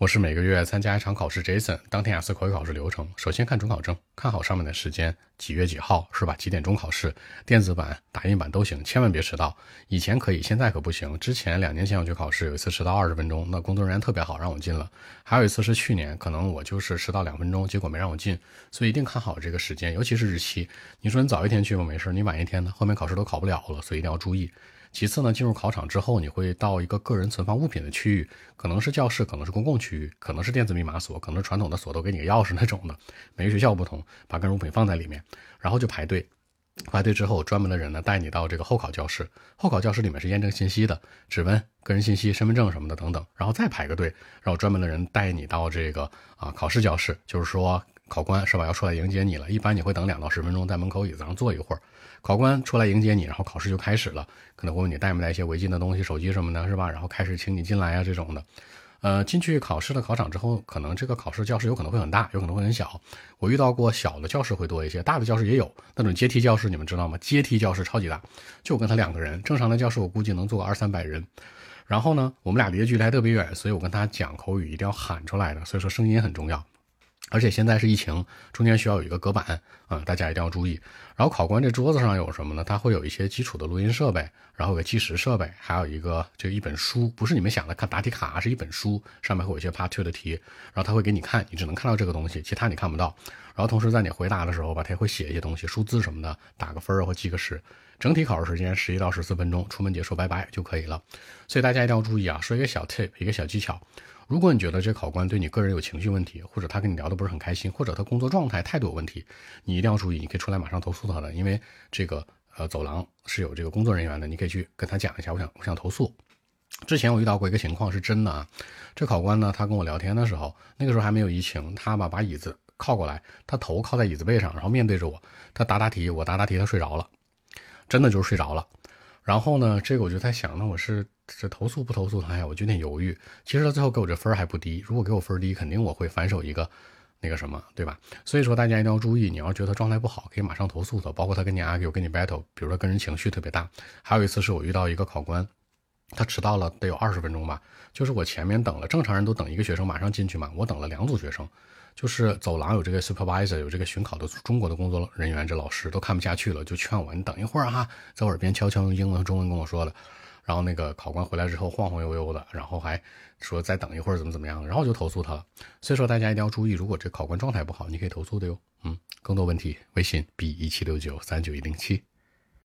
我是每个月参加一场考试，Jason。当天雅思口语考试流程，首先看准考证，看好上面的时间，几月几号是吧？几点钟考试？电子版、打印版都行，千万别迟到。以前可以，现在可不行。之前两年前我去考试，有一次迟到二十分钟，那工作人员特别好，让我进了。还有一次是去年，可能我就是迟到两分钟，结果没让我进。所以一定看好这个时间，尤其是日期。你说你早一天去吧，没事；你晚一天呢，后面考试都考不了了，所以一定要注意。其次呢，进入考场之后，你会到一个个人存放物品的区域，可能是教室，可能是公共区域，可能是电子密码锁，可能传统的锁，都给你个钥匙那种的。每个学校不同，把个人物品放在里面，然后就排队。排队之后，专门的人呢带你到这个候考教室。候考教室里面是验证信息的，指纹、个人信息、身份证什么的等等。然后再排个队，然后专门的人带你到这个啊考试教室，就是说。考官是吧？要出来迎接你了。一般你会等两到十分钟，在门口椅子上坐一会儿。考官出来迎接你，然后考试就开始了。可能会问你带没带一些违禁的东西，手机什么的，是吧？然后开始请你进来啊这种的。呃，进去考试的考场之后，可能这个考试教室有可能会很大，有可能会很小。我遇到过小的教室会多一些，大的教室也有那种阶梯教室，你们知道吗？阶梯教室超级大，就跟他两个人。正常的教室我估计能坐二三百人。然后呢，我们俩离的距离还特别远，所以我跟他讲口语一定要喊出来的，所以说声音很重要。而且现在是疫情，中间需要有一个隔板啊，大家一定要注意。然后考官这桌子上有什么呢？他会有一些基础的录音设备，然后有个计时设备，还有一个就一本书，不是你们想的看答题卡，是一本书，上面会有一些 Part Two 的题，然后他会给你看，你只能看到这个东西，其他你看不到。然后同时在你回答的时候吧，他也会写一些东西，数字什么的，打个分儿或记个时。整体考试时间十一到十四分钟，出门结束拜拜就可以了。所以大家一定要注意啊，说一个小 tip，一个小技巧。如果你觉得这考官对你个人有情绪问题，或者他跟你聊的不是很开心，或者他工作状态态度有问题，你一定要注意，你可以出来马上投诉他的，因为这个呃走廊是有这个工作人员的，你可以去跟他讲一下，我想我想投诉。之前我遇到过一个情况是真的啊，这考官呢，他跟我聊天的时候，那个时候还没有疫情，他吧把椅子靠过来，他头靠在椅子背上，然后面对着我，他答答题，我答答题，他睡着了，真的就是睡着了。然后呢，这个我就在想，那我是。这投诉不投诉他呀？我就有点犹豫。其实他最后给我这分还不低，如果给我分低，肯定我会反手一个那个什么，对吧？所以说大家一定要注意，你要觉得状态不好，可以马上投诉他。包括他跟你 argue，跟你 battle，比如说跟人情绪特别大。还有一次是我遇到一个考官，他迟到了得有二十分钟吧，就是我前面等了，正常人都等一个学生马上进去嘛，我等了两组学生。就是走廊有这个 supervisor，有这个巡考的中国的工作人员，这老师都看不下去了，就劝我你等一会儿哈，在我耳边悄悄用英文和中文跟我说的。然后那个考官回来之后晃晃悠悠的，然后还说再等一会儿怎么怎么样，然后就投诉他了。所以说大家一定要注意，如果这考官状态不好，你可以投诉的哟。嗯，更多问题微信 b 一七六九三九一零七。